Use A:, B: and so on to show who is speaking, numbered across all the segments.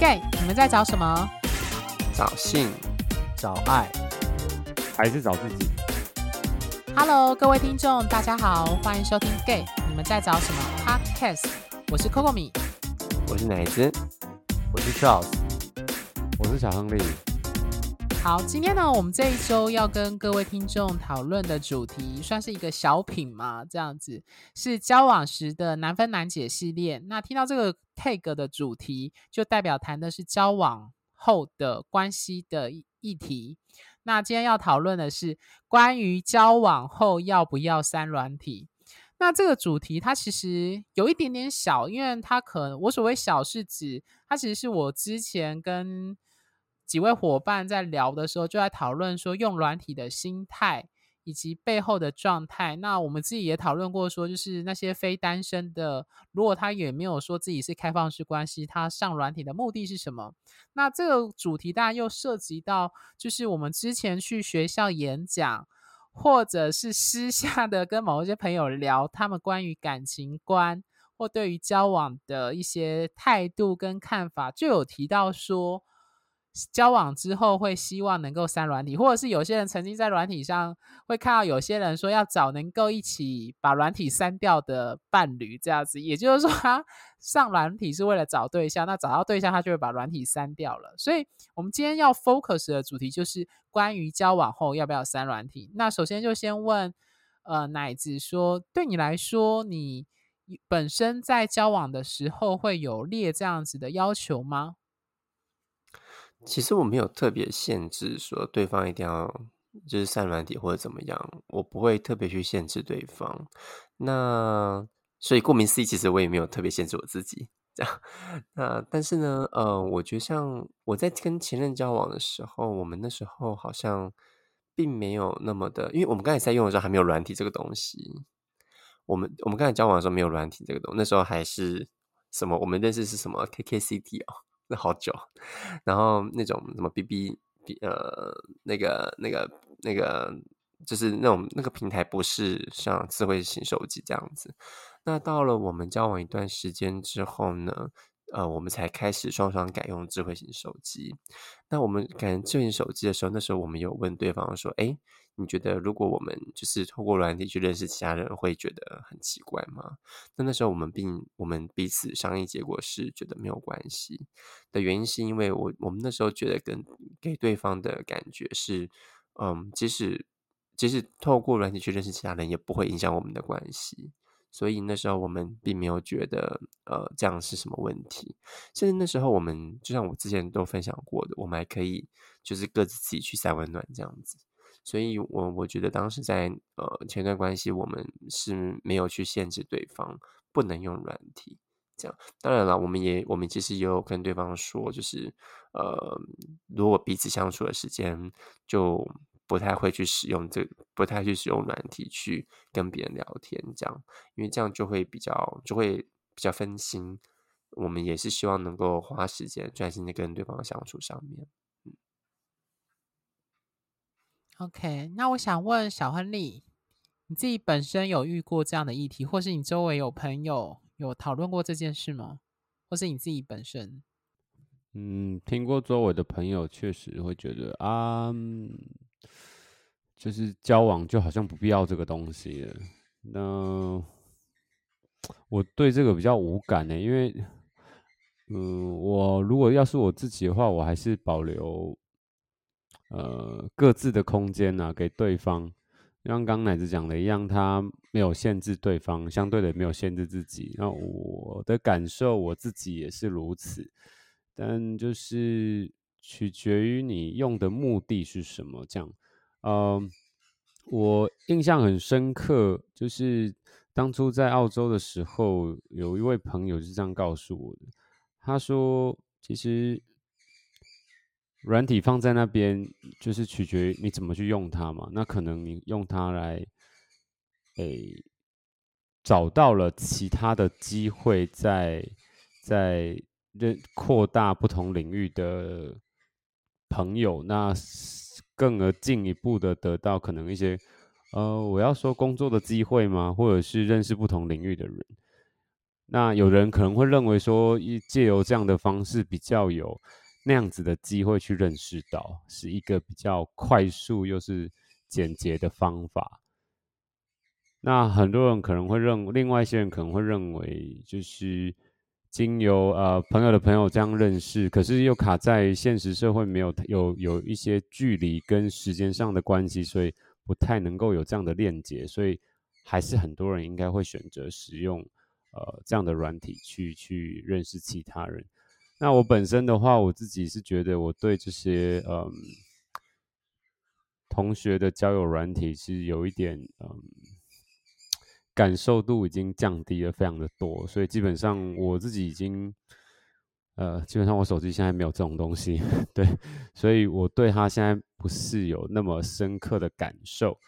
A: Gay，你们在找什么？
B: 找性，
C: 找爱，还是找自己
A: ？Hello，各位听众，大家好，欢迎收听 Gay，你们在找什么？Podcast，我是 Coco 米，
B: 我是奶子，
C: 我是 Charles，我是小亨利。
A: 好，今天呢，我们这一周要跟各位听众讨论的主题，算是一个小品嘛，这样子是交往时的难分难解系列。那听到这个 tag 的主题，就代表谈的是交往后的关系的议题。那今天要讨论的是关于交往后要不要删软体。那这个主题它其实有一点点小，因为它可能我所谓小是指它其实是我之前跟几位伙伴在聊的时候，就在讨论说用软体的心态以及背后的状态。那我们自己也讨论过，说就是那些非单身的，如果他也没有说自己是开放式关系，他上软体的目的是什么？那这个主题当然又涉及到，就是我们之前去学校演讲，或者是私下的跟某一些朋友聊，他们关于感情观或对于交往的一些态度跟看法，就有提到说。交往之后会希望能够删软体，或者是有些人曾经在软体上会看到有些人说要找能够一起把软体删掉的伴侣，这样子，也就是说他 上软体是为了找对象，那找到对象他就会把软体删掉了。所以，我们今天要 focus 的主题就是关于交往后要不要删软体。那首先就先问，呃，奶子说，对你来说，你本身在交往的时候会有列这样子的要求吗？
B: 其实我没有特别限制说对方一定要就是删软体或者怎么样，我不会特别去限制对方。那所以顾名思义，其实我也没有特别限制我自己这样。那但是呢，呃，我觉得像我在跟前任交往的时候，我们那时候好像并没有那么的，因为我们刚才在用的时候还没有软体这个东西。我们我们刚才交往的时候没有软体这个东西，那时候还是什么？我们认识是什么？KKCT 哦。那好久，然后那种什么 B B B 呃，那个那个那个，就是那种那个平台不是像智慧型手机这样子。那到了我们交往一段时间之后呢，呃，我们才开始双双改用智慧型手机。那我们改智慧型手机的时候，那时候我们有问对方说：“哎。”你觉得如果我们就是透过软体去认识其他人，会觉得很奇怪吗？那那时候我们并我们彼此商议结果是觉得没有关系的原因，是因为我我们那时候觉得跟给对方的感觉是，嗯，即使即使透过软体去认识其他人，也不会影响我们的关系。所以那时候我们并没有觉得呃这样是什么问题。甚至那时候我们就像我之前都分享过的，我们还可以就是各自自己去三温暖这样子。所以，我我觉得当时在呃前段关系，我们是没有去限制对方不能用软体，这样。当然了，我们也我们其实也有跟对方说，就是呃，如果彼此相处的时间就不太会去使用这，不太去使用软体去跟别人聊天，这样，因为这样就会比较就会比较分心。我们也是希望能够花时间专心的跟对方相处上面。
A: 嗯 OK，那我想问小亨利，你自己本身有遇过这样的议题，或是你周围有朋友有讨论过这件事吗？或是你自己本身？
C: 嗯，听过周围的朋友确实会觉得啊，就是交往就好像不必要这个东西了。那我对这个比较无感呢，因为嗯，我如果要是我自己的话，我还是保留。呃，各自的空间呢、啊，给对方，像刚奶子讲的一样，他没有限制对方，相对的也没有限制自己。那我的感受，我自己也是如此，但就是取决于你用的目的是什么。这样，呃，我印象很深刻，就是当初在澳洲的时候，有一位朋友是这样告诉我的，他说，其实。软体放在那边，就是取决于你怎么去用它嘛。那可能你用它来，诶、找到了其他的机会在，在在扩大不同领域的朋友，那更而进一步的得到可能一些，呃，我要说工作的机会吗？或者是认识不同领域的人。那有人可能会认为说，借由这样的方式比较有那样子的机会去认识到，是一个比较快速又是简洁的方法。那很多人可能会认，另外一些人可能会认为，就是经由呃朋友的朋友这样认识，可是又卡在现实社会没有有有一些距离跟时间上的关系，所以不太能够有这样的链接，所以还是很多人应该会选择使用。呃，这样的软体去去认识其他人。那我本身的话，我自己是觉得我对这些嗯同学的交友软体是有一点嗯感受度已经降低了非常的多，所以基本上我自己已经呃基本上我手机现在没有这种东西，对，所以我对它现在不是有那么深刻的感受。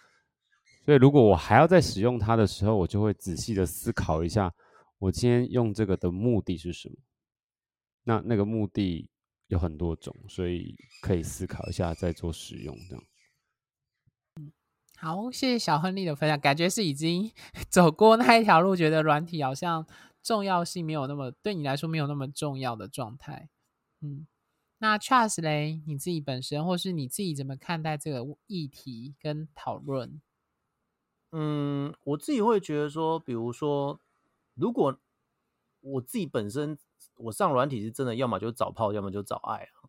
C: 所以如果我还要再使用它的时候，我就会仔细的思考一下。我今天用这个的目的是什么？那那个目的有很多种，所以可以思考一下再做使用这
A: 样。好，谢谢小亨利的分享，感觉是已经 走过那一条路，觉得软体好像重要性没有那么，对你来说没有那么重要的状态。嗯，那 Charles 嘞，你自己本身或是你自己怎么看待这个议题跟讨论？
D: 嗯，我自己会觉得说，比如说。如果我自己本身我上软体是真的，要么就找炮，要么就找爱啊。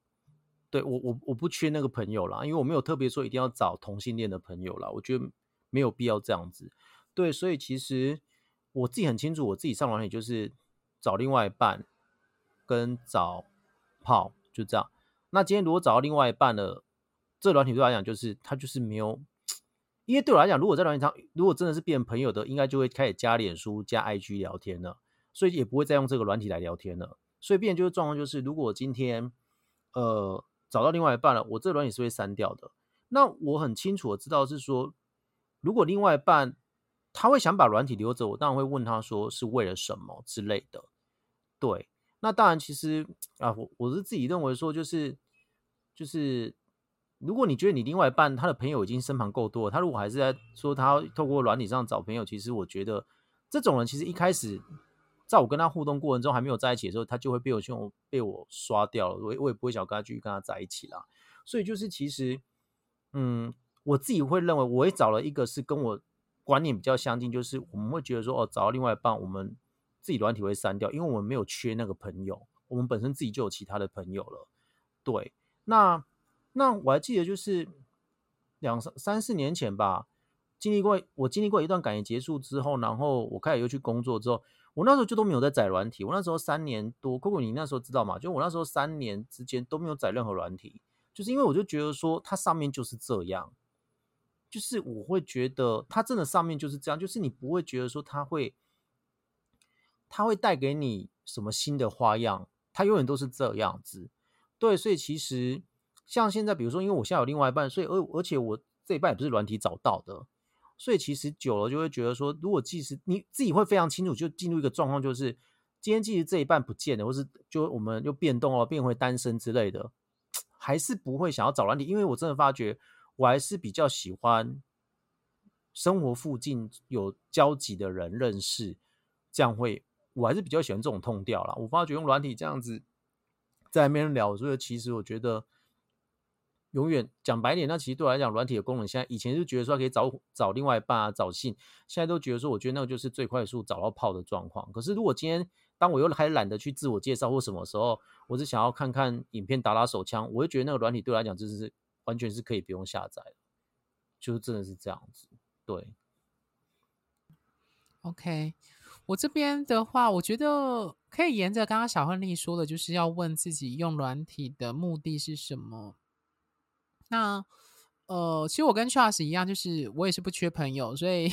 D: 对，我我我不缺那个朋友啦，因为我没有特别说一定要找同性恋的朋友啦，我觉得没有必要这样子。对，所以其实我自己很清楚，我自己上软体就是找另外一半跟找炮，就这样。那今天如果找到另外一半了，这软体对我来讲就是他就是没有。因为对我来讲，如果在软体上，如果真的是变朋友的，应该就会开始加脸书、加 IG 聊天了，所以也不会再用这个软体来聊天了。所以变就是状况就是，如果今天呃找到另外一半了，我这个软体是会删掉的。那我很清楚的知道是说，如果另外一半他会想把软体留着，我当然会问他说是为了什么之类的。对，那当然其实啊，我我是自己认为说就是就是。如果你觉得你另外一半他的朋友已经身旁够多了，他如果还是在说他透过软体上找朋友，其实我觉得这种人其实一开始在我跟他互动过程中还没有在一起的时候，他就会被我就被我刷掉了，我我也不会想跟他继续跟他在一起啦。所以就是其实，嗯，我自己会认为，我也找了一个是跟我观念比较相近，就是我们会觉得说哦，找到另外一半，我们自己软体会删掉，因为我们没有缺那个朋友，我们本身自己就有其他的朋友了。对，那。那我还记得，就是两三三四年前吧，经历过我经历过一段感情结束之后，然后我开始又去工作之后，我那时候就都没有在载软体。我那时候三年多，Coco 你那时候知道吗？就我那时候三年之间都没有载任何软体，就是因为我就觉得说它上面就是这样，就是我会觉得它真的上面就是这样，就是你不会觉得说它会，它会带给你什么新的花样，它永远都是这样子。对，所以其实。像现在，比如说，因为我现在有另外一半，所以而而且我这一半也不是软体找到的，所以其实久了就会觉得说，如果即使你自己会非常清楚，就进入一个状况，就是今天即使这一半不见了，或是就我们又变动了，变回单身之类的，还是不会想要找软体，因为我真的发觉，我还是比较喜欢生活附近有交集的人认识，这样会我还是比较喜欢这种痛调啦。我发觉用软体这样子在那边聊，所以其实我觉得。永远讲白点，那其实对我来讲，软体的功能，现在以前就觉得说可以找找另外一半啊，找性，现在都觉得说，我觉得那个就是最快速找到炮的状况。可是如果今天当我又还懒得去自我介绍或什么时候，我只想要看看影片打打手枪，我就觉得那个软体对我来讲就是完全是可以不用下载，就真的是这样子。对
A: ，OK，我这边的话，我觉得可以沿着刚刚小亨利说的，就是要问自己用软体的目的是什么。那呃，其实我跟 Charles 一样，就是我也是不缺朋友，所以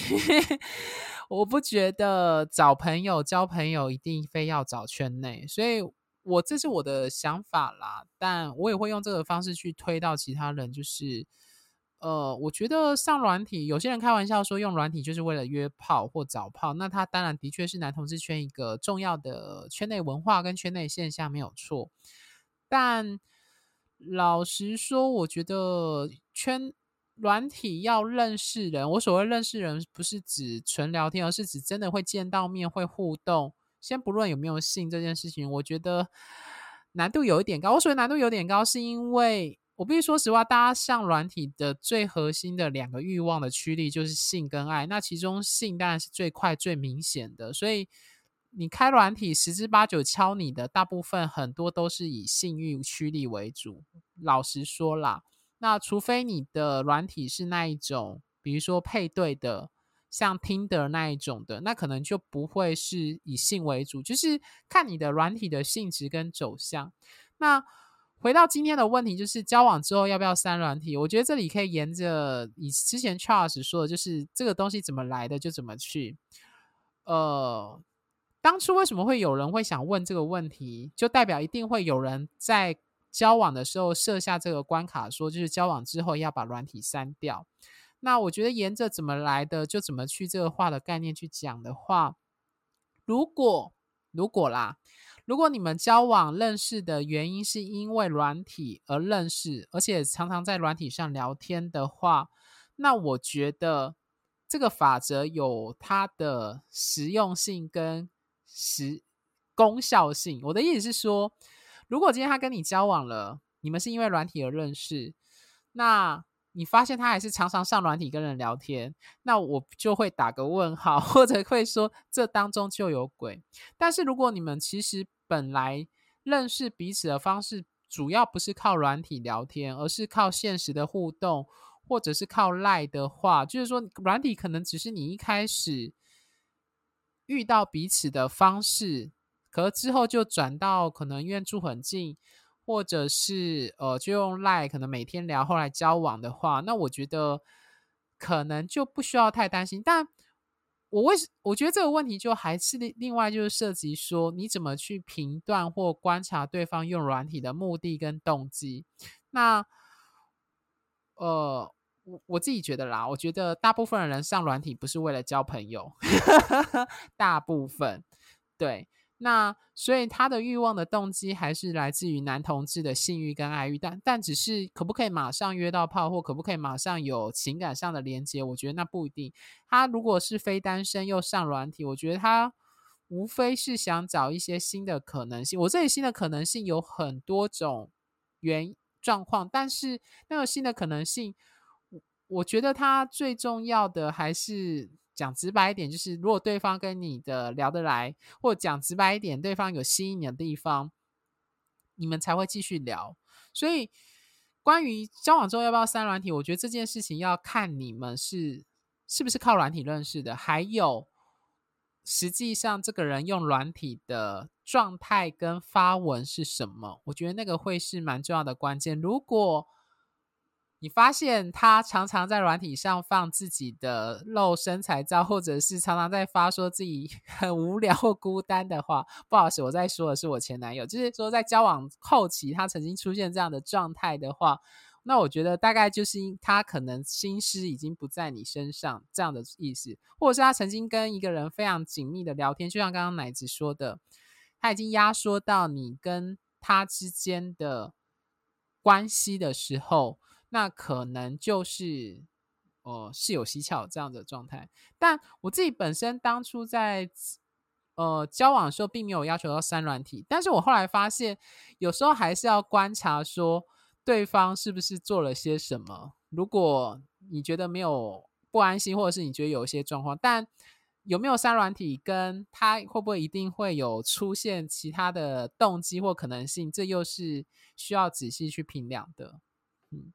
A: 我不觉得找朋友、交朋友一定非要找圈内，所以我这是我的想法啦。但我也会用这个方式去推到其他人，就是呃，我觉得上软体，有些人开玩笑说用软体就是为了约炮或找炮，那他当然的确是男同志圈一个重要的圈内文化跟圈内现象，没有错，但。老实说，我觉得圈软体要认识人，我所谓认识人不是指纯聊天，而是指真的会见到面、会互动，先不论有没有性这件事情，我觉得难度有一点高。我所谓难度有点高，是因为我必须说实话，大家上软体的最核心的两个欲望的驱力就是性跟爱，那其中性当然是最快最明显的，所以。你开软体十之八九敲你的，大部分很多都是以性欲驱力为主。老实说啦，那除非你的软体是那一种，比如说配对的，像 Tinder 那一种的，那可能就不会是以性为主，就是看你的软体的性质跟走向。那回到今天的问题，就是交往之后要不要删软体？我觉得这里可以沿着以之前 Charles 说的，就是这个东西怎么来的就怎么去，呃。当初为什么会有人会想问这个问题？就代表一定会有人在交往的时候设下这个关卡，说就是交往之后要把软体删掉。那我觉得沿着怎么来的就怎么去这个话的概念去讲的话，如果如果啦，如果你们交往认识的原因是因为软体而认识，而且常常在软体上聊天的话，那我觉得这个法则有它的实用性跟。实功效性，我的意思是说，如果今天他跟你交往了，你们是因为软体而认识，那你发现他还是常常上软体跟人聊天，那我就会打个问号，或者会说这当中就有鬼。但是如果你们其实本来认识彼此的方式，主要不是靠软体聊天，而是靠现实的互动，或者是靠赖的话，就是说软体可能只是你一开始。遇到彼此的方式，可之后就转到可能因为住很近，或者是呃就用 LINE 可能每天聊，后来交往的话，那我觉得可能就不需要太担心。但我为我觉得这个问题就还是另另外就是涉及说你怎么去评断或观察对方用软体的目的跟动机。那呃。我自己觉得啦，我觉得大部分的人上软体不是为了交朋友，大部分对。那所以他的欲望的动机还是来自于男同志的性欲跟爱欲，但但只是可不可以马上约到炮，或可不可以马上有情感上的连接，我觉得那不一定。他如果是非单身又上软体，我觉得他无非是想找一些新的可能性。我这里新的可能性有很多种原状况，但是那个新的可能性。我觉得他最重要的还是讲直白一点，就是如果对方跟你的聊得来，或讲直白一点，对方有吸引你的地方，你们才会继续聊。所以，关于交往中要不要删软体，我觉得这件事情要看你们是是不是靠软体认识的，还有实际上这个人用软体的状态跟发文是什么，我觉得那个会是蛮重要的关键。如果你发现他常常在软体上放自己的露身材照，或者是常常在发说自己 很无聊或孤单的话，不好意思，我在说的是我前男友，就是说在交往后期他曾经出现这样的状态的话，那我觉得大概就是他可能心思已经不在你身上这样的意思，或者是他曾经跟一个人非常紧密的聊天，就像刚刚奶子说的，他已经压缩到你跟他之间的关系的时候。那可能就是，呃，是有蹊跷这样的状态。但我自己本身当初在呃交往的时候，并没有要求到三软体。但是我后来发现，有时候还是要观察说对方是不是做了些什么。如果你觉得没有不安心，或者是你觉得有一些状况，但有没有删软体，跟他会不会一定会有出现其他的动机或可能性，这又是需要仔细去评量的。嗯。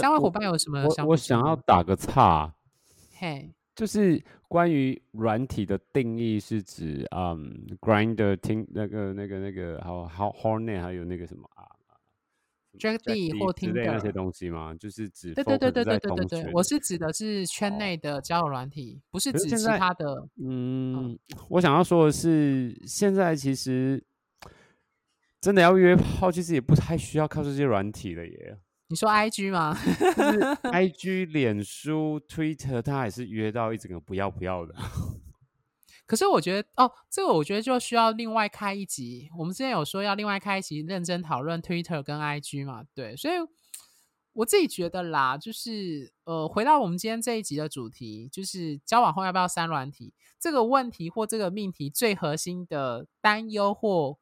A: 三位伙伴有什么想？
C: 我我想要打个岔，
A: 嘿，
C: 就是关于软体的定义是指，嗯，Grinder 听那个那个那个，还有 Hornet 还有那个什么啊
A: ，Jack D 或听的
C: 那些东西吗？就是指
A: 对对对对对对对对，我是指的是圈内的交友软体，不是指其他的。
C: 嗯，我想要说的是，现在其实真的要约炮，其实也不太需要靠这些软体了耶。
A: 你说 I G 吗？
C: I G、脸书、Twitter，他还是约到一整个不要不要的。
A: 可是我觉得，哦，这个我觉得就需要另外开一集。我们之前有说要另外开一集认真讨论 Twitter 跟 I G 嘛，对。所以我自己觉得啦，就是呃，回到我们今天这一集的主题，就是交往后要不要删软体这个问题或这个命题，最核心的担忧或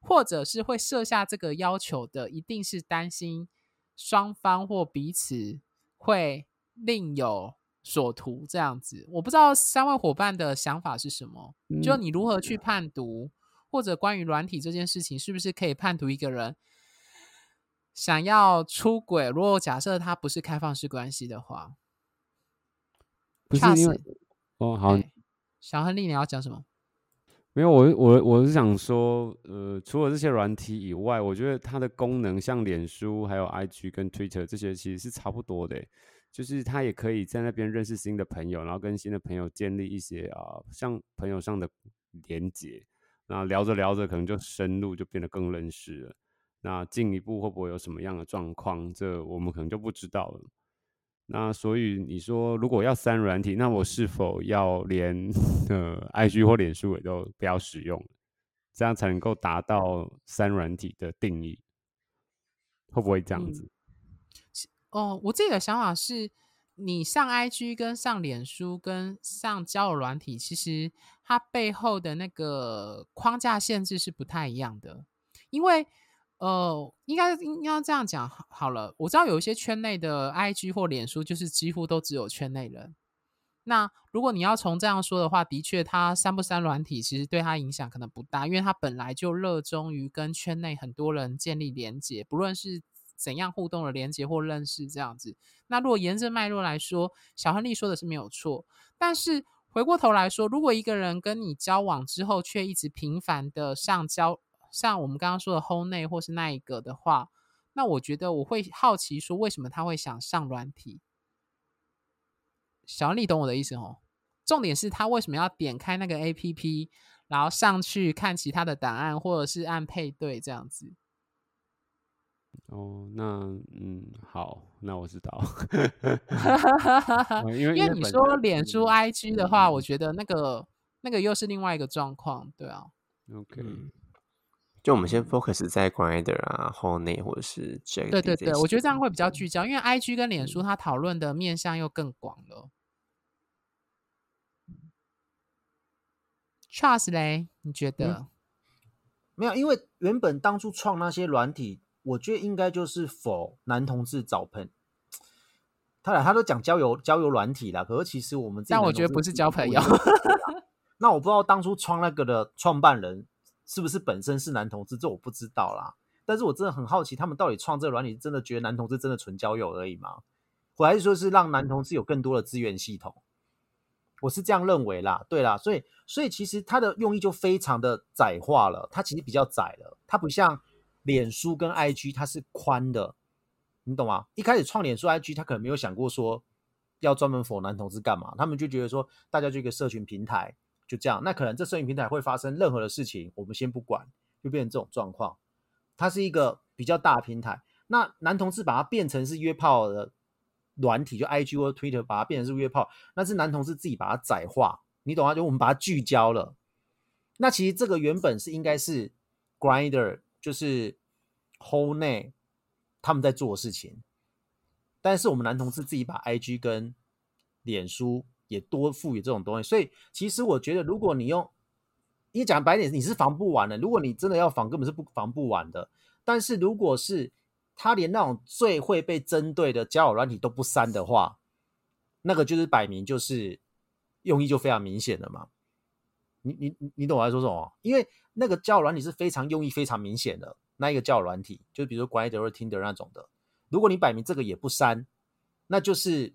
A: 或者是会设下这个要求的，一定是担心双方或彼此会另有所图这样子。我不知道三位伙伴的想法是什么，嗯、就你如何去判读，或者关于软体这件事情，是不是可以判读一个人？想要出轨，如果假设他不是开放式关系的话，
C: 不是因为哦好，
A: 小亨利，你要讲什么？
C: 没有，我我我是想说，呃，除了这些软体以外，我觉得它的功能像脸书、还有 IG 跟 Twitter 这些其实是差不多的，就是他也可以在那边认识新的朋友，然后跟新的朋友建立一些啊、像朋友上的连结，那聊着聊着可能就深入，就变得更认识了。那进一步会不会有什么样的状况？这我们可能就不知道了。那所以你说，如果要删软体，那我是否要连呃 IG 或脸书也都不要使用？这样才能够达到删软体的定义？会不会这样子？
A: 嗯、哦，我自己的想法是，你上 IG 跟上脸书跟上交友软体，其实它背后的那个框架限制是不太一样的，因为。呃，应该应该这样讲好了。我知道有一些圈内的 IG 或脸书，就是几乎都只有圈内人。那如果你要从这样说的话，的确，他删不删软体，其实对他影响可能不大，因为他本来就热衷于跟圈内很多人建立连接，不论是怎样互动的连接或认识这样子。那如果沿着脉络来说，小亨利说的是没有错。但是回过头来说，如果一个人跟你交往之后，却一直频繁的上交。像我们刚刚说的 Hold 内或是那一个的话，那我觉得我会好奇说，为什么他会想上软体？小李懂我的意思哦。重点是他为什么要点开那个 APP，然后上去看其他的档案，或者是按配对这样子？
C: 哦，那嗯，好，那我知道。
A: 因为因为你说脸书 IG 的话，我觉得那个那个又是另外一个状况，对啊。
C: OK。
B: 就我们先 focus 在 Grindr 啊、Honey 或者是 Jack。
A: 对对对，我觉得这样会比较聚焦，因为 IG 跟脸书它讨论的面向又更广了。Charles 嘞，你觉得、嗯？
D: 没有，因为原本当初创那些软体，我觉得应该就是 for 男同志找朋。他俩他都讲交友交友软体啦，可是其实我们
A: 但我觉得不是交朋友。
D: 那我不知道当初创那个的创办人。是不是本身是男同志？这我不知道啦。但是我真的很好奇，他们到底创这个软体，真的觉得男同志真的纯交友而已吗？我还是说是让男同志有更多的资源系统？我是这样认为啦。对啦，所以所以其实它的用意就非常的窄化了。它其实比较窄了，它不像脸书跟 IG，它是宽的，你懂吗？一开始创脸书 IG，他可能没有想过说要专门否男同志干嘛，他们就觉得说大家就一个社群平台。就这样，那可能这摄影平台会发生任何的事情，我们先不管，就变成这种状况。它是一个比较大的平台，那男同志把它变成是约炮的软体，就 IG 或 Twitter 把它变成是约炮，那是男同志自己把它窄化，你懂吗？就我们把它聚焦了。那其实这个原本是应该是 Grinder 就是 Hold 内他们在做的事情，但是我们男同志自己把 IG 跟脸书。也多赋予这种东西，所以其实我觉得，如果你用，你讲白点，你是防不完的。如果你真的要防，根本是不防不完的。但是如果是他连那种最会被针对的交友软体都不删的话，那个就是摆明就是用意就非常明显了嘛。你你你懂我在说什么？因为那个交友软体是非常用意非常明显的那一个交友软体，就比如说 Grindr 或 Tinder 那种的。如果你摆明这个也不删，那就是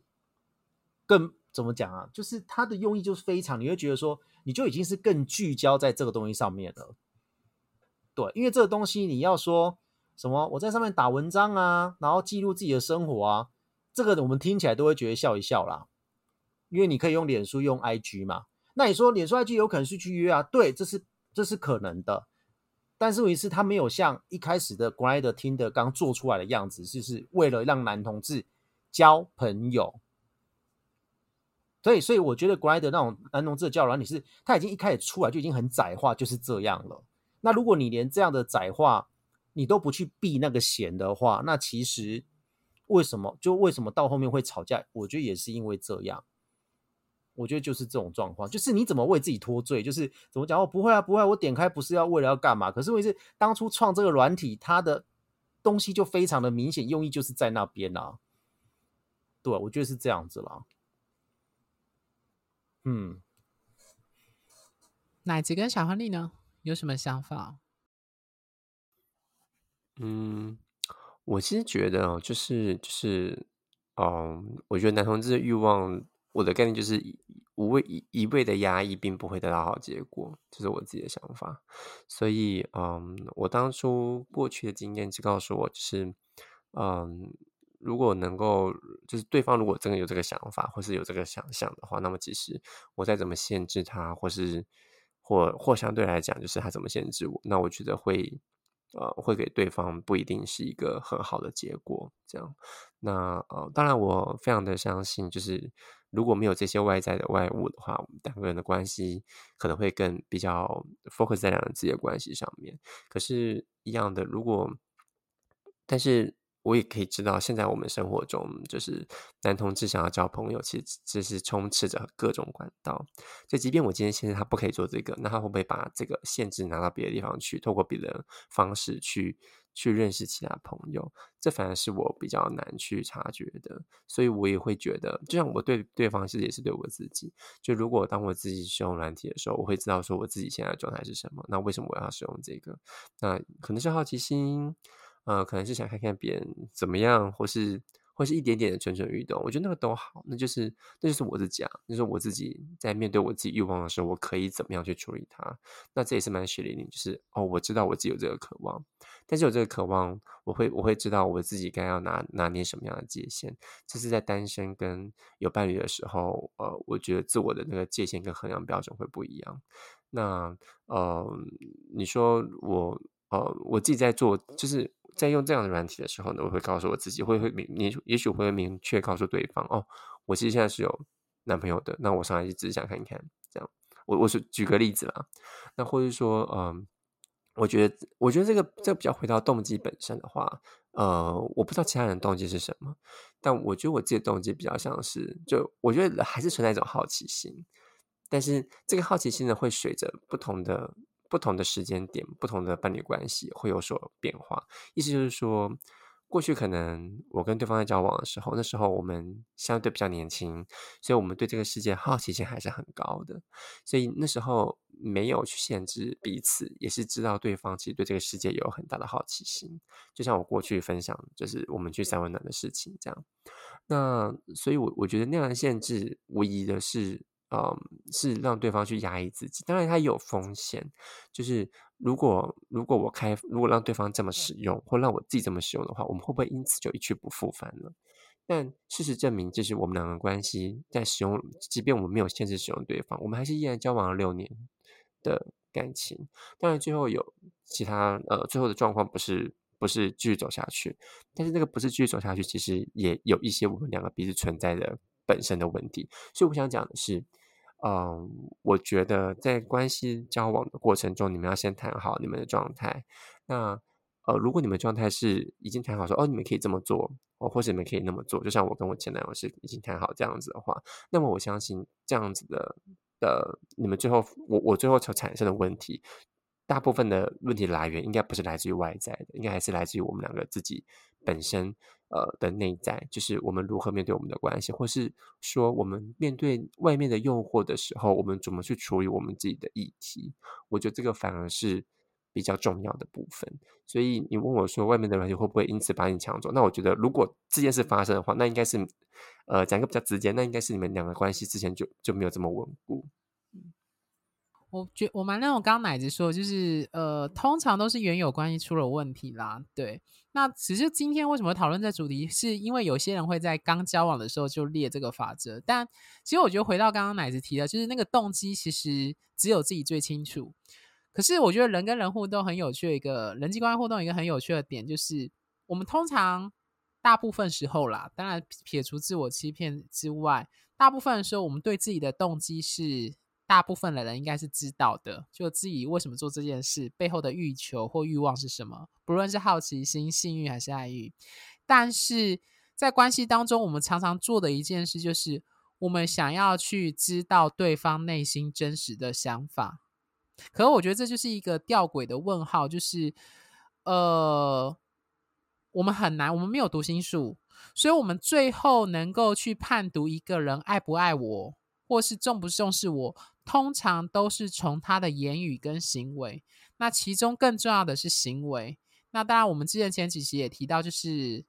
D: 更。怎么讲啊？就是它的用意就是非常，你会觉得说，你就已经是更聚焦在这个东西上面了。对，因为这个东西你要说什么，我在上面打文章啊，然后记录自己的生活啊，这个我们听起来都会觉得笑一笑啦。因为你可以用脸书、用 IG 嘛。那你说脸书、IG 有可能是去约啊？对，这是这是可能的。但是问题是，它没有像一开始的 Grindr、Tinder 刚做出来的样子，就是为了让男同志交朋友。所以，所以我觉得国外的那种男同志的教育软体是，他已经一开始出来就已经很窄化，就是这样了。那如果你连这样的窄化你都不去避那个嫌的话，那其实为什么就为什么到后面会吵架？我觉得也是因为这样。我觉得就是这种状况，就是你怎么为自己脱罪？就是怎么讲？哦，不会啊，不会啊，我点开不是要为了要干嘛？可是问题是，当初创这个软体，它的东西就非常的明显，用意就是在那边啊。对，我觉得是这样子啦。嗯，
A: 奶子跟小亨利呢，有什么想法？
B: 嗯，我其实觉得哦，就是就是，嗯，我觉得男同志的欲望。我的概念就是无谓一一味的压抑，并不会得到好结果，这是我自己的想法。所以，嗯，我当初过去的经验只告诉我，就是，嗯，如果能够，就是对方如果真的有这个想法，或是有这个想象的话，那么其实我再怎么限制他，或是或或相对来讲，就是他怎么限制我，那我觉得会。呃，会给对方不一定是一个很好的结果，这样。那呃，当然，我非常的相信，就是如果没有这些外在的外物的话，我们两个人的关系可能会更比较 focus 在两人之间的关系上面。可是，一样的，如果，但是。我也可以知道，现在我们生活中就是男同志想要交朋友，其实这是充斥着各种管道。所以，即便我今天现在他不可以做这个，那他会不会把这个限制拿到别的地方去，透过别的方式去去认识其他朋友？这反而是我比较难去察觉的。所以我也会觉得，就像我对对方，其实也是对我自己。就如果当我自己使用软体的时候，我会知道说我自己现在的状态是什么。那为什么我要使用这个？那可能是好奇心。呃，可能是想看看别人怎么样，或是或是一点点的蠢蠢欲动，我觉得那个都好，那就是那就是我自己啊，就是我自己在面对我自己欲望的时候，我可以怎么样去处理它。那这也是蛮血淋淋，就是哦，我知道我自己有这个渴望，但是有这个渴望，我会我会知道我自己该要拿拿捏什么样的界限。这是在单身跟有伴侣的时候，呃，我觉得自我的那个界限跟衡量标准会不一样。那呃，你说我呃，我自己在做，就是。在用这样的软体的时候呢，我会告诉我自己，会会明明也许会明确告诉对方哦，我其实现在是有男朋友的，那我上来就只是想看一看，这样。我我是举个例子啦，那或者说，嗯，我觉得我觉得这个这个比较回到动机本身的话，呃，我不知道其他人动机是什么，但我觉得我自己的动机比较像是，就我觉得还是存在一种好奇心，但是这个好奇心呢，会随着不同的。不同的时间点，不同的伴侣关系会有所变化。意思就是说，过去可能我跟对方在交往的时候，那时候我们相对比较年轻，所以我们对这个世界好奇心还是很高的。所以那时候没有去限制彼此，也是知道对方其实对这个世界有很大的好奇心。就像我过去分享，就是我们去三温暖的事情这样。那所以，我我觉得那样的限制，无疑的是。嗯，是让对方去压抑自己，当然他也有风险。就是如果如果我开，如果让对方这么使用，或让我自己这么使用的话，我们会不会因此就一去不复返了？但事实证明，就是我们两个关系在使用，即便我们没有限制使用对方，我们还是依然交往了六年的感情。当然，最后有其他呃，最后的状况不是不是继续走下去，但是那个不是继续走下去，其实也有一些我们两个彼此存在的本身的问题。所以我想讲的是。嗯，我觉得在关系交往的过程中，你们要先谈好你们的状态。那呃，如果你们状态是已经谈好说，哦，你们可以这么做，哦，或者你们可以那么做，就像我跟我前男友是已经谈好这样子的话，那么我相信这样子的的你们最后，我我最后所产生的问题，大部分的问题来源应该不是来自于外在的，应该还是来自于我们两个自己本身。呃的内在，就是我们如何面对我们的关系，或是说我们面对外面的诱惑的时候，我们怎么去处理我们自己的议题？我觉得这个反而是比较重要的部分。所以你问我说，外面的人会不会因此把你抢走？那我觉得，如果这件事发生的话，那应该是，呃，讲个比较直接，那应该是你们两个关系之前就就没有这么稳固。
A: 我觉我蛮认同刚刚奶子说，就是呃，通常都是原有关系出了问题啦。对，那只是今天为什么讨论这主题，是因为有些人会在刚交往的时候就列这个法则。但其实我觉得回到刚刚奶子提的，就是那个动机其实只有自己最清楚。可是我觉得人跟人互动很有趣的一个人际关系互动一个很有趣的点，就是我们通常大部分时候啦，当然撇除自我欺骗之外，大部分的时候我们对自己的动机是。大部分的人应该是知道的，就自己为什么做这件事背后的欲求或欲望是什么，不论是好奇心、性欲还是爱欲。但是在关系当中，我们常常做的一件事，就是我们想要去知道对方内心真实的想法。可我觉得这就是一个吊诡的问号，就是呃，我们很难，我们没有读心术，所以我们最后能够去判读一个人爱不爱我，或是重不重视我，通常都是从他的言语跟行为。那其中更重要的是行为。那当然，我们之前前几期也提到，就是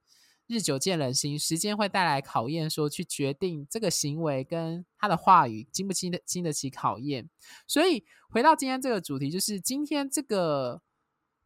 A: 日久见人心，时间会带来考验，说去决定这个行为跟他的话语经不经得经得起考验。所以回到今天这个主题，就是今天这个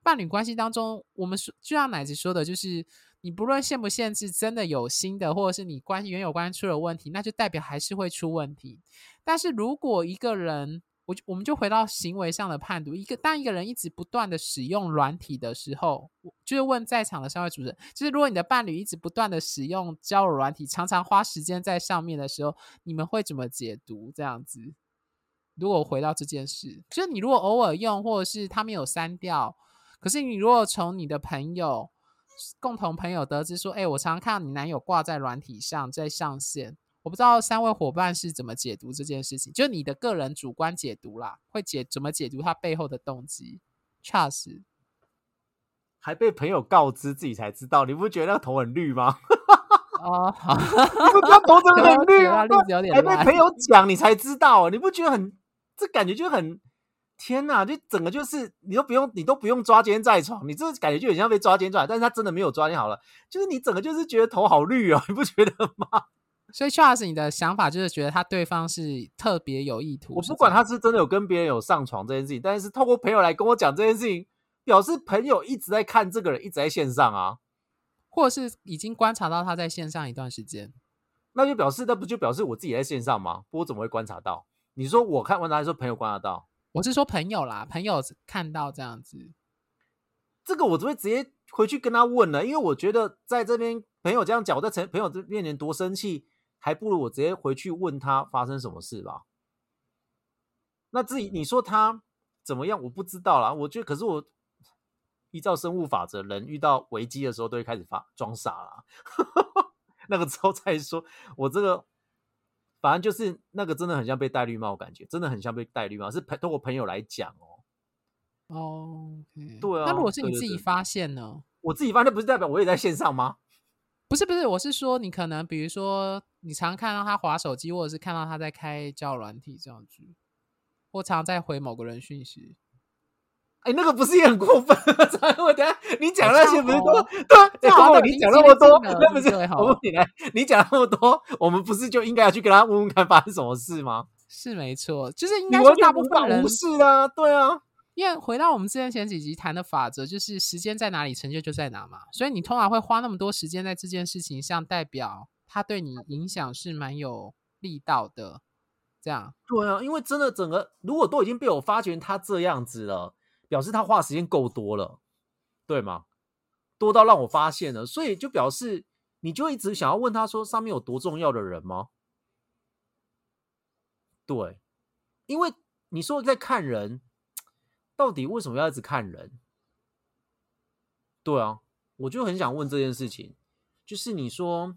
A: 伴侣关系当中，我们说就像奶子说的，就是你不论限不限制，真的有新的，或者是你关系原有关系出了问题，那就代表还是会出问题。但是如果一个人，我我们就回到行为上的判读。一个当一个人一直不断的使用软体的时候，就是问在场的三位主持人，就是如果你的伴侣一直不断的使用交友软体，常常花时间在上面的时候，你们会怎么解读这样子？如果回到这件事，就是你如果偶尔用，或者是他没有删掉，可是你如果从你的朋友、共同朋友得知说，哎，我常常看到你男友挂在软体上，在上线。我不知道三位伙伴是怎么解读这件事情，就你的个人主观解读啦，会解怎么解读他背后的动机？Charles
D: 还被朋友告知自己才知道，你不觉得那头很绿吗？
A: 哦，好，
D: 你不觉得头真的很绿吗？
A: 例子有点
D: 还被朋友讲你才知道，你不觉得很？这感觉就很天呐！就整个就是你都不用，你都不用抓奸在床，你这感觉就很像被抓奸在床，但是他真的没有抓你好了，就是你整个就是觉得头好绿哦，你不觉得吗？
A: 所以，Charles，你的想法就是觉得他对方是特别有意图。
D: 我不管他是真的有跟别人有上床这件事情，但是透过朋友来跟我讲这件事情，表示朋友一直在看这个人，一直在线上啊，
A: 或者是已经观察到他在线上一段时间，
D: 那就表示那不就表示我自己在线上吗？不，我怎么会观察到？你说我看完他，说朋友观察到？
A: 我是说朋友啦，朋友看到这样子，
D: 这个我只会直接回去跟他问了，因为我觉得在这边朋友这样讲，我在朋友这面前多生气。还不如我直接回去问他发生什么事吧。那至于你说他怎么样，我不知道啦。我觉得，可是我依照生物法则，人遇到危机的时候都会开始发装傻啦。那个时候再说，我这个反正就是那个真的很像被戴绿帽，感觉真的很像被戴绿帽，是朋通过朋友来讲哦。
A: 哦，okay.
D: 对啊。
A: 那如果是你自己发现呢？
D: 我自己发现不是代表我也在线上吗？
A: 不是不是，我是说你可能比如说。你常看到他划手机，或者是看到他在开交友软体这样子，或常在回某个人讯息。哎、欸，那个不是也很过分？你讲那些不是都对？好、欸，你讲那么多，那 不是我问你来，你讲那么多，我们不是就应该要去跟他问问看发生什么事吗？是没错，就是应该说大部分人
D: 不是啊，对啊。
A: 因为回到我们之前前几集谈的法则，就是时间在哪里，成就就在哪嘛。所以你通常会花那么多时间在这件事情上，代表。他对你影响是蛮有力道的，这样。
D: 对啊，因为真的整个如果都已经被我发觉他这样子了，表示他花时间够多了，对吗？多到让我发现了，所以就表示你就一直想要问他说上面有多重要的人吗？对，因为你说在看人，到底为什么要一直看人？对啊，我就很想问这件事情，就是你说。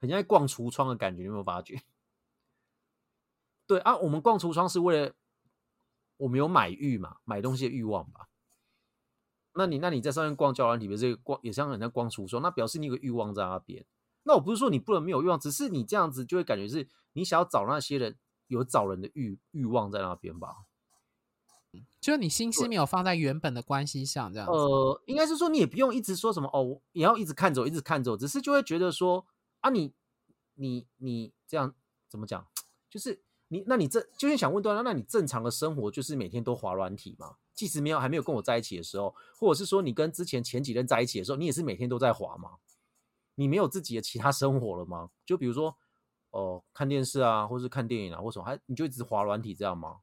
D: 很像逛橱窗的感觉，你有没有发觉？对啊，我们逛橱窗是为了我们有买欲嘛，买东西的欲望吧？那你那你在上面逛交友软体，比如这个逛也像人家逛橱窗，那表示你有个欲望在那边。那我不是说你不能没有欲望，只是你这样子就会感觉是你想要找那些人有找人的欲欲望在那边吧？
A: 就是你心思没有放在原本的关系上，这样子。
D: 呃，应该是说你也不用一直说什么哦，也要一直看着，一直看着，只是就会觉得说。啊你，你你你这样怎么讲？就是你，那你这就是想问对方，那你正常的生活就是每天都滑软体吗？即使没有还没有跟我在一起的时候，或者是说你跟之前前几任在一起的时候，你也是每天都在滑吗？你没有自己的其他生活了吗？就比如说哦、看电视啊，或是看电影啊，或什么，还你就一直滑软体这样吗？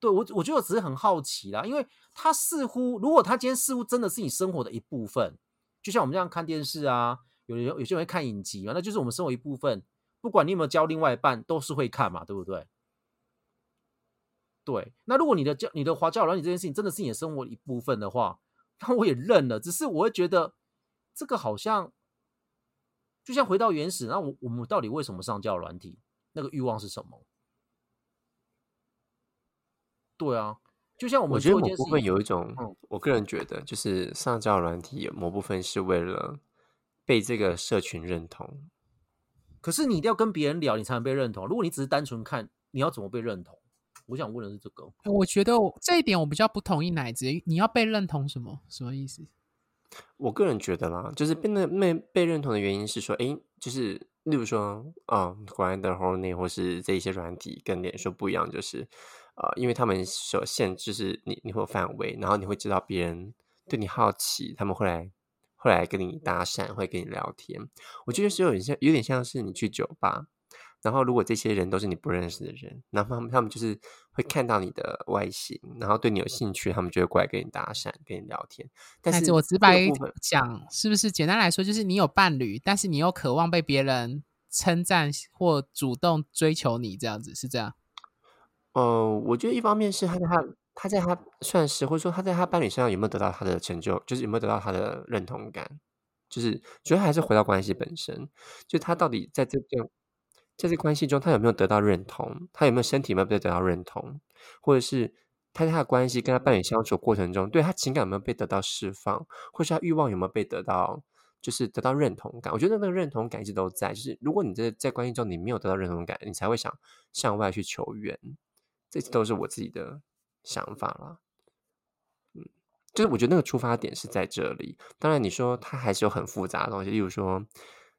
D: 对我，我觉得我只是很好奇啦，因为他似乎，如果他今天似乎真的是你生活的一部分，就像我们这样看电视啊。有人有些人会看影集嘛，那就是我们生活一部分。不管你有没有交另外一半，都是会看嘛，对不对？对。那如果你的教你的滑交友软体这件事情真的是你的生活一部分的话，那我也认了。只是我会觉得这个好像就像回到原始，那我我们到底为什么上交友软体？那个欲望是什么？对啊，就像我们
B: 我觉得某部分有一种，
D: 嗯、
B: 我个人觉得就是上交友软体某部分是为了被这个社群认同。
D: 可是你一定要跟别人聊，你才能被认同。如果你只是单纯看，你要怎么被认同？我想问的是这个。
A: 我觉得这一点我比较不同意奶子，你要被认同什么？什么意思？
B: 我个人觉得啦，就是被那被被认同的原因是说，诶，就是例如说，啊，Grindr、Hornet 或是这一些软体跟脸书不一样，就是。呃，因为他们所限就是你你会有范围，然后你会知道别人对你好奇，他们会来会来跟你搭讪，会跟你聊天。我觉得是有点像，有点像是你去酒吧，然后如果这些人都是你不认识的人，然后他们他们就是会看到你的外形，然后对你有兴趣，他们就会过来跟你搭讪，跟你聊天。但是
A: 我直白讲，是不是简单来说，就是你有伴侣，但是你又渴望被别人称赞或主动追求你，这样子是这样？
B: 呃，我觉得一方面是他在他他在他算是或者说他在他伴侣身上有没有得到他的成就，就是有没有得到他的认同感，就是主要还是回到关系本身，就他到底在这段在这关系中他有没有得到认同，他有没有身体有没有被得到认同，或者是他在他的关系跟他伴侣相处过程中，对他情感有没有被得到释放，或是他欲望有没有被得到，就是得到认同感。我觉得那个认同感一直都在，就是如果你在在关系中你没有得到认同感，你才会想向外去求援。这都是我自己的想法啦，嗯，就是我觉得那个出发点是在这里。当然，你说它还是有很复杂的东西，例如说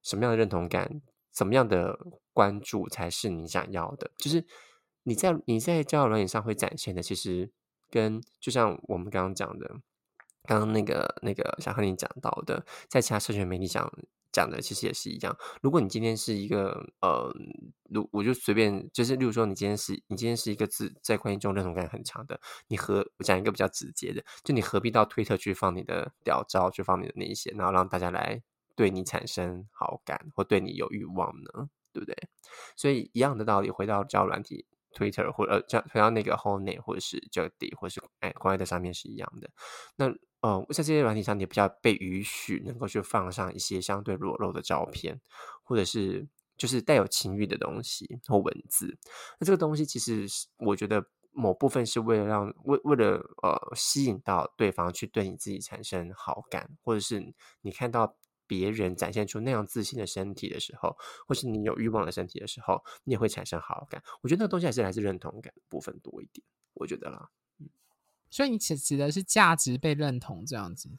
B: 什么样的认同感，怎么样的关注才是你想要的。就是你在你在交友软件上会展现的，其实跟就像我们刚刚讲的，刚刚那个那个想和你讲到的，在其他社群媒体上。讲的其实也是一样。如果你今天是一个呃，如我就随便就是，例如说你今天是你今天是一个自在关系中认同感很强的，你何我讲一个比较直接的，就你何必到推特去放你的屌照，去放你的那一些，然后让大家来对你产生好感或对你有欲望呢？对不对？所以一样的道理，回到交友软体推特或者呃，叫回到那个 Hornet 或者是 j o d y 或是哎，关爱的上面是一样的。那嗯，在这些软体上，你比较被允许能够去放上一些相对裸露的照片，或者是就是带有情欲的东西或文字。那这个东西其实我觉得某部分是为了让为为了呃吸引到对方去对你自己产生好感，或者是你看到别人展现出那样自信的身体的时候，或是你有欲望的身体的时候，你也会产生好感。我觉得那个东西还是来自认同感部分多一点，我觉得啦。
A: 所以你指指的是价值被认同这样子，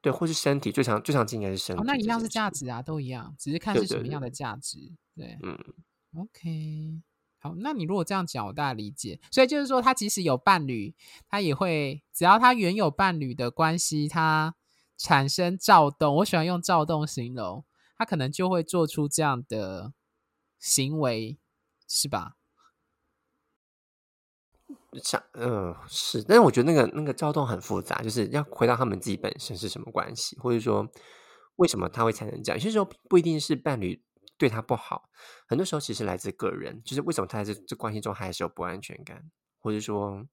B: 对，或是身体最常最常见应该是身体。
A: 哦，那一样是价值啊，都一样，只是看是什么样的价值。对，对，对，对，嗯，OK，好，那你如果这样讲，我大概理解。所以就是说，他即使有伴侣，他也会只要他原有伴侣的关系，他产生躁动，我喜欢用躁动形容，他可能就会做出这样的行为，是吧？
B: 想，嗯、呃，是，但是我觉得那个那个躁动很复杂，就是要回到他们自己本身是什么关系，或者说为什么他会产生这样。有些时候不一定是伴侣对他不好，很多时候其实来自个人，就是为什么他在这这关系中还是有不安全感，或者说，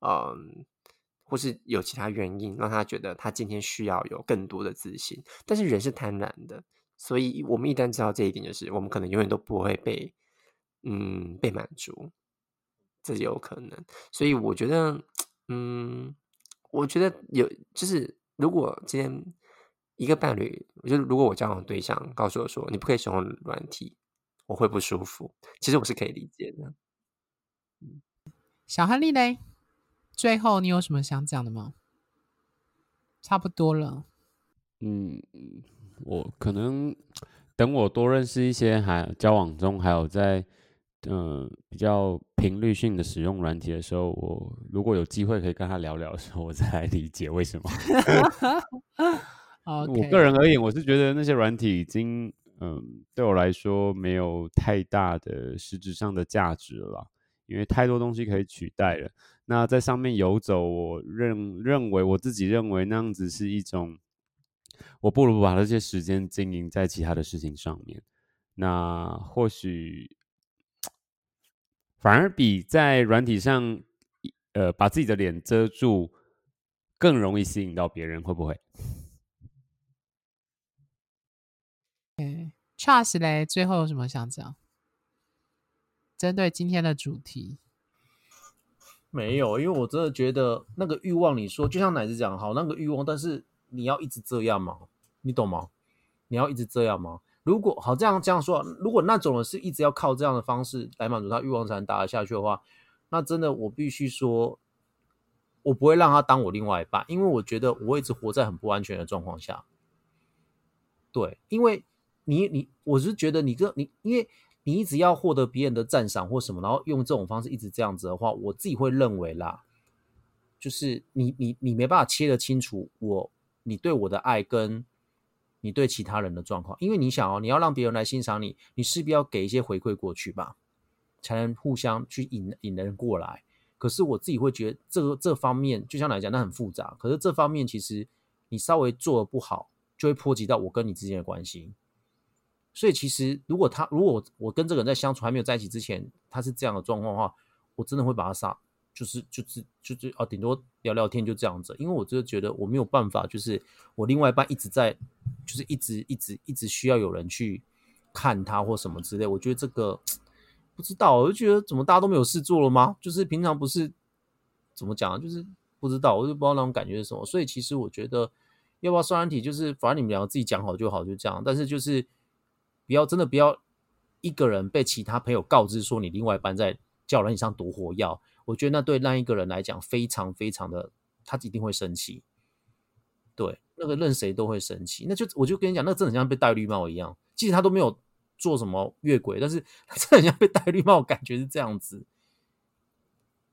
B: 嗯，或是有其他原因让他觉得他今天需要有更多的自信。但是人是贪婪的，所以我们一旦知道这一点，就是我们可能永远都不会被，嗯，被满足。这有可能，所以我觉得，嗯，我觉得有，就是如果今天一个伴侣，就是如果我交往对象告诉我说你不可以使用软体，我会不舒服。其实我是可以理解的。
A: 小亨利嘞，最后你有什么想讲的吗？差不多了。
C: 嗯，我可能等我多认识一些，还交往中还有在。嗯，比较频率性的使用软体的时候，我如果有机会可以跟他聊聊的时候，我再来理解为什么。
A: Okay.
C: 我个人而言，我是觉得那些软体已经，嗯，对我来说没有太大的实质上的价值了，因为太多东西可以取代了。那在上面游走，我认认为我自己认为那样子是一种，我不如把这些时间经营在其他的事情上面。那或许。反而比在软体上，呃，把自己的脸遮住，更容易吸引到别人，会不会
A: ？Charles 嘞，最后有什么想讲？针对今天的主题，
D: 没有，因为我真的觉得那个欲望，你说就像奶子讲好，那个欲望，但是你要一直这样吗？你懂吗？你要一直这样吗？如果好这样这样说，如果那种人是一直要靠这样的方式来满足他欲望才能打得下去的话，那真的我必须说，我不会让他当我另外一半，因为我觉得我一直活在很不安全的状况下。对，因为你你，我是觉得你这你，因为你一直要获得别人的赞赏或什么，然后用这种方式一直这样子的话，我自己会认为啦，就是你你你没办法切得清楚我你对我的爱跟你对其他人的状况，因为你想哦，你要让别人来欣赏你，你势必要给一些回馈过去吧，才能互相去引引人过来。可是我自己会觉得这个这方面，就像来讲，那很复杂。可是这方面其实你稍微做得不好。就会波及到我跟你之间的关系，所以其实如果他如果我跟这个人在相处还没有在一起之前，他是这样的状况的话，我真的会把他杀，就是就是就是啊，顶多聊聊天就这样子，因为我真的觉得我没有办法，就是我另外一半一直在，就是一直一直一直需要有人去看他或什么之类，我觉得这个不知道，我就觉得怎么大家都没有事做了吗？就是平常不是怎么讲，就是不知道，我就不知道那种感觉是什么，所以其实我觉得。要不要双人体？就是反正你们两个自己讲好就好，就这样。但是就是不要真的不要一个人被其他朋友告知说你另外一半在交友软体上夺火药，我觉得那对那一个人来讲非常非常的，他一定会生气。对，那个任谁都会生气。那就我就跟你讲，那真的像被戴绿帽一样。即使他都没有做什么越轨，但是 他真的像被戴绿帽，感觉是这样子。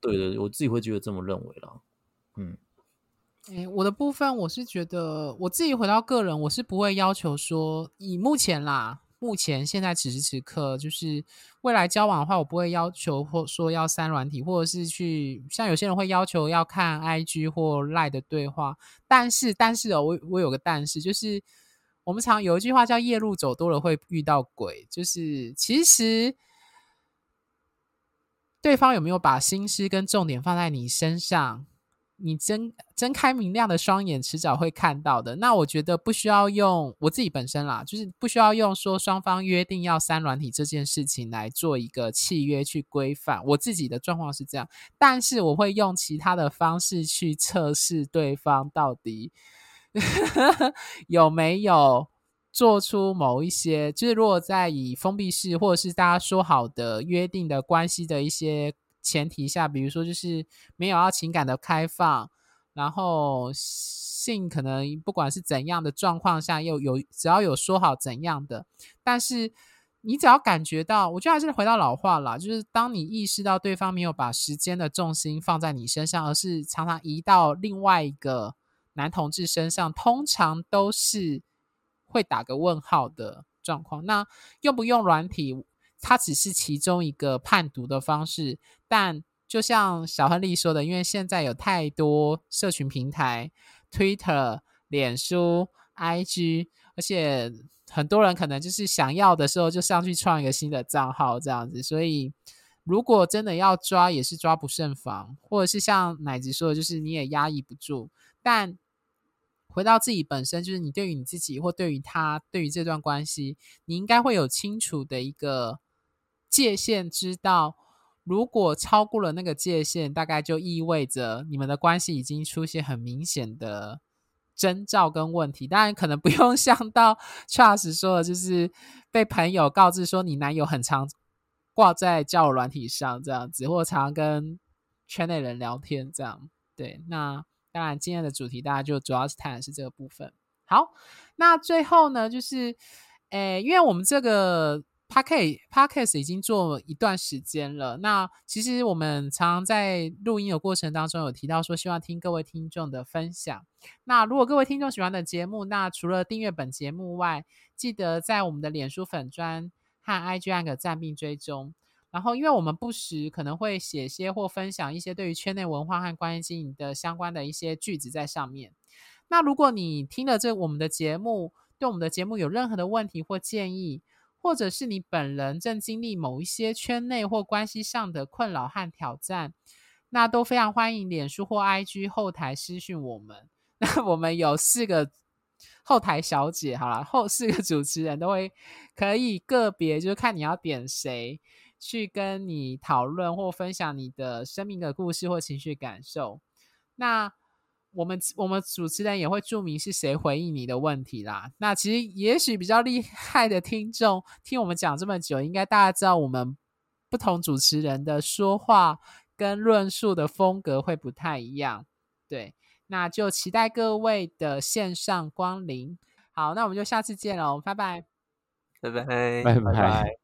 D: 对的，我自己会觉得这么认为了。嗯。
A: 诶，我的部分我是觉得，我自己回到个人，我是不会要求说，以目前啦，目前现在此时此刻，就是未来交往的话，我不会要求或说要删软体，或者是去像有些人会要求要看 IG 或 LINE 的对话。但是，但是哦，我我有个但是，就是我们常有一句话叫“夜路走多了会遇到鬼”，就是其实对方有没有把心思跟重点放在你身上？你睁睁开明亮的双眼，迟早会看到的。那我觉得不需要用我自己本身啦，就是不需要用说双方约定要删软体这件事情来做一个契约去规范。我自己的状况是这样，但是我会用其他的方式去测试对方到底 有没有做出某一些，就是如果在以封闭式或者是大家说好的约定的关系的一些。前提下，比如说就是没有要情感的开放，然后性可能不管是怎样的状况下，又有只要有说好怎样的，但是你只要感觉到，我觉得还是回到老话啦，就是当你意识到对方没有把时间的重心放在你身上，而是常常移到另外一个男同志身上，通常都是会打个问号的状况。那用不用软体？它只是其中一个判读的方式，但就像小亨利说的，因为现在有太多社群平台，Twitter、脸书、IG，而且很多人可能就是想要的时候就上去创一个新的账号这样子，所以如果真的要抓，也是抓不胜防，或者是像奶子说的，就是你也压抑不住。但回到自己本身，就是你对于你自己或对于他，对于这段关系，你应该会有清楚的一个。界限知道，如果超过了那个界限，大概就意味着你们的关系已经出现很明显的征兆跟问题。当然，可能不用 像到 Charles 说的，就是被朋友告知说你男友很常挂在交友软体上这样子，或常跟圈内人聊天这样。对，那当然今天的主题大家就主要是谈的是这个部分。好，那最后呢，就是，诶，因为我们这个。P o c a s t p o c a s t 已经做一段时间了。那其实我们常常在录音的过程当中有提到说，希望听各位听众的分享。那如果各位听众喜欢的节目，那除了订阅本节目外，记得在我们的脸书粉专和 IG 按个赞并追踪。然后，因为我们不时可能会写些或分享一些对于圈内文化和关于经营的相关的一些句子在上面。那如果你听了这我们的节目，对我们的节目有任何的问题或建议，或者是你本人正经历某一些圈内或关系上的困扰和挑战，那都非常欢迎脸书或 IG 后台私讯我们。那我们有四个后台小姐，好了，后四个主持人都会可以个别，就是看你要点谁去跟你讨论或分享你的生命的故事或情绪感受。那我们我们主持人也会注明是谁回应你的问题啦。那其实也许比较厉 害的听众听我们讲这么久，应该大家知道我们不同主持人的说话跟论述的风格会不太一样。对，那就期待各位的线上光临。好，那我们就下次见喽，拜拜，
B: 拜拜，
C: 拜拜。拜拜。